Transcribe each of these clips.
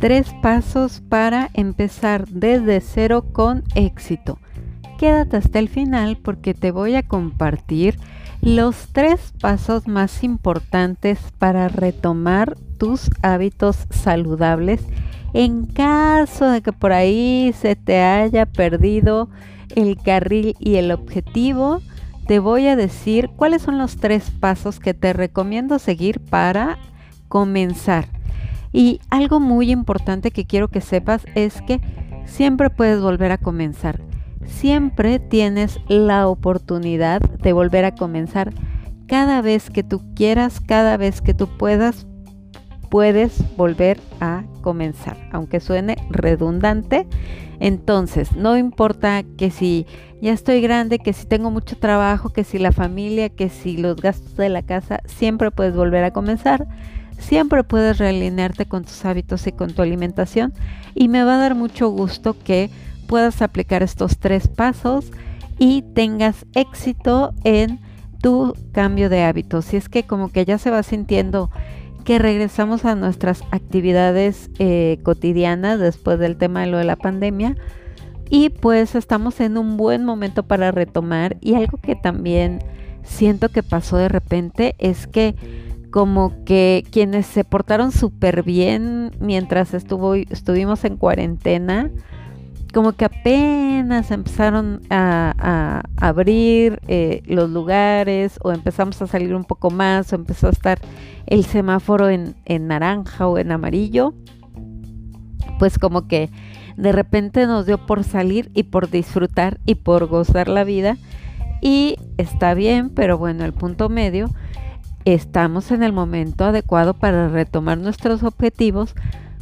Tres pasos para empezar desde cero con éxito. Quédate hasta el final porque te voy a compartir los tres pasos más importantes para retomar tus hábitos saludables en caso de que por ahí se te haya perdido el carril y el objetivo, te voy a decir cuáles son los tres pasos que te recomiendo seguir para comenzar. Y algo muy importante que quiero que sepas es que siempre puedes volver a comenzar. Siempre tienes la oportunidad de volver a comenzar. Cada vez que tú quieras, cada vez que tú puedas, puedes volver a comenzar. Aunque suene redundante, entonces no importa que si ya estoy grande, que si tengo mucho trabajo, que si la familia, que si los gastos de la casa, siempre puedes volver a comenzar siempre puedes realinearte con tus hábitos y con tu alimentación y me va a dar mucho gusto que puedas aplicar estos tres pasos y tengas éxito en tu cambio de hábitos. Si es que como que ya se va sintiendo que regresamos a nuestras actividades eh, cotidianas después del tema de lo de la pandemia. Y pues estamos en un buen momento para retomar. Y algo que también siento que pasó de repente es que como que quienes se portaron súper bien mientras estuvo, estuvimos en cuarentena, como que apenas empezaron a, abrir eh, los lugares o empezamos a salir un poco más o empezó a estar el semáforo en, en naranja o en amarillo, pues como que de repente nos dio por salir y por disfrutar y por gozar la vida. Y está bien, pero bueno, el punto medio estamos en el momento adecuado para retomar nuestros objetivos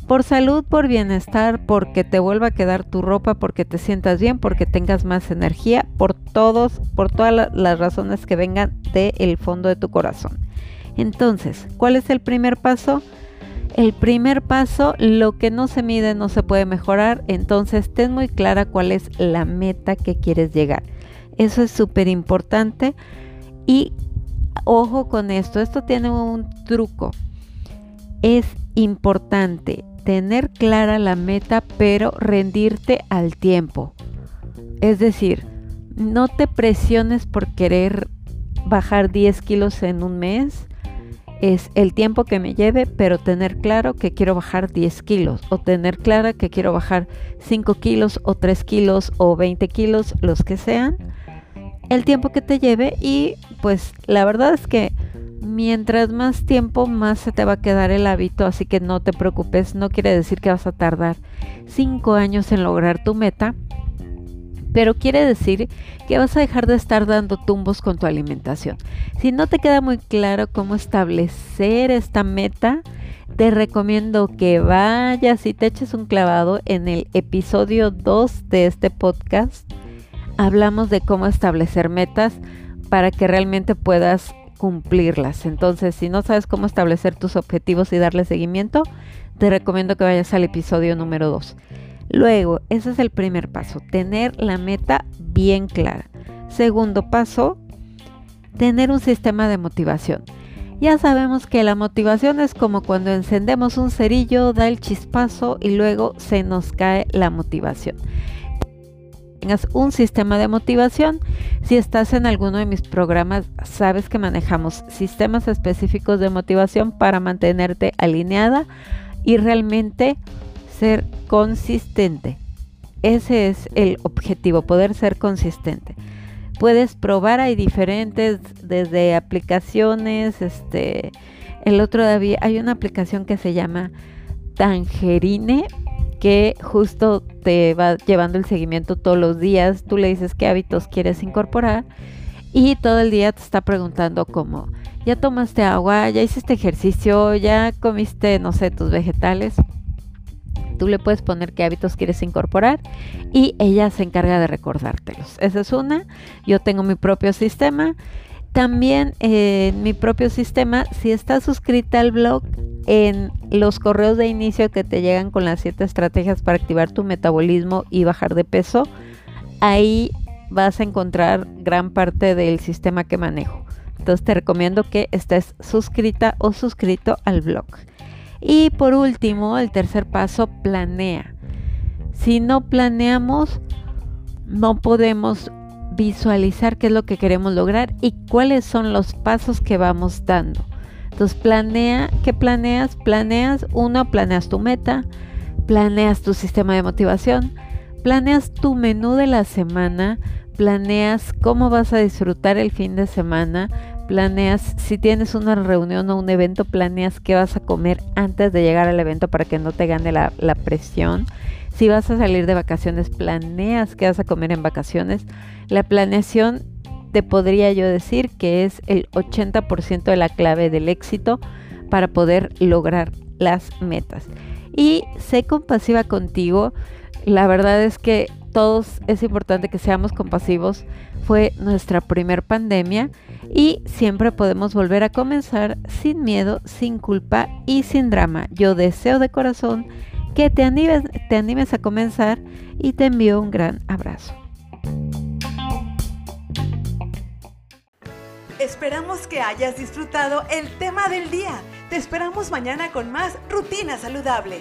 por salud, por bienestar, porque te vuelva a quedar tu ropa, porque te sientas bien, porque tengas más energía, por todos, por todas las razones que vengan del fondo de tu corazón. Entonces, ¿cuál es el primer paso? El primer paso, lo que no se mide no se puede mejorar, entonces ten muy clara cuál es la meta que quieres llegar. Eso es súper importante y ojo con esto, esto tiene un truco. Es importante tener clara la meta, pero rendirte al tiempo. Es decir, no te presiones por querer bajar 10 kilos en un mes. Es el tiempo que me lleve, pero tener claro que quiero bajar 10 kilos o tener clara que quiero bajar 5 kilos o 3 kilos o 20 kilos, los que sean el tiempo que te lleve y pues la verdad es que mientras más tiempo más se te va a quedar el hábito, así que no te preocupes, no quiere decir que vas a tardar cinco años en lograr tu meta, pero quiere decir que vas a dejar de estar dando tumbos con tu alimentación. Si no te queda muy claro cómo establecer esta meta, te recomiendo que vayas y te eches un clavado en el episodio 2 de este podcast hablamos de cómo establecer metas para que realmente puedas cumplirlas. Entonces, si no sabes cómo establecer tus objetivos y darle seguimiento, te recomiendo que vayas al episodio número 2. Luego, ese es el primer paso, tener la meta bien clara. Segundo paso, tener un sistema de motivación. Ya sabemos que la motivación es como cuando encendemos un cerillo, da el chispazo y luego se nos cae la motivación tengas un sistema de motivación. Si estás en alguno de mis programas, sabes que manejamos sistemas específicos de motivación para mantenerte alineada y realmente ser consistente. Ese es el objetivo, poder ser consistente. Puedes probar, hay diferentes, desde aplicaciones, este, el otro día hay una aplicación que se llama Tangerine que justo te va llevando el seguimiento todos los días. Tú le dices qué hábitos quieres incorporar y todo el día te está preguntando como, ¿ya tomaste agua? ¿Ya hiciste ejercicio? ¿Ya comiste, no sé, tus vegetales? Tú le puedes poner qué hábitos quieres incorporar y ella se encarga de recordártelos. Esa es una. Yo tengo mi propio sistema. También eh, en mi propio sistema, si estás suscrita al blog, en los correos de inicio que te llegan con las siete estrategias para activar tu metabolismo y bajar de peso, ahí vas a encontrar gran parte del sistema que manejo. Entonces te recomiendo que estés suscrita o suscrito al blog. Y por último, el tercer paso, planea. Si no planeamos, no podemos visualizar qué es lo que queremos lograr y cuáles son los pasos que vamos dando. Entonces planea, ¿qué planeas? Planeas, uno, planeas tu meta, planeas tu sistema de motivación, planeas tu menú de la semana, planeas cómo vas a disfrutar el fin de semana, planeas si tienes una reunión o un evento, planeas qué vas a comer antes de llegar al evento para que no te gane la, la presión. Si vas a salir de vacaciones, planeas qué vas a comer en vacaciones. La planeación te podría yo decir que es el 80% de la clave del éxito para poder lograr las metas. Y sé compasiva contigo. La verdad es que todos es importante que seamos compasivos. Fue nuestra primer pandemia y siempre podemos volver a comenzar sin miedo, sin culpa y sin drama. Yo deseo de corazón que te animes, te animes a comenzar y te envío un gran abrazo. Esperamos que hayas disfrutado el tema del día. Te esperamos mañana con más Rutina Saludable.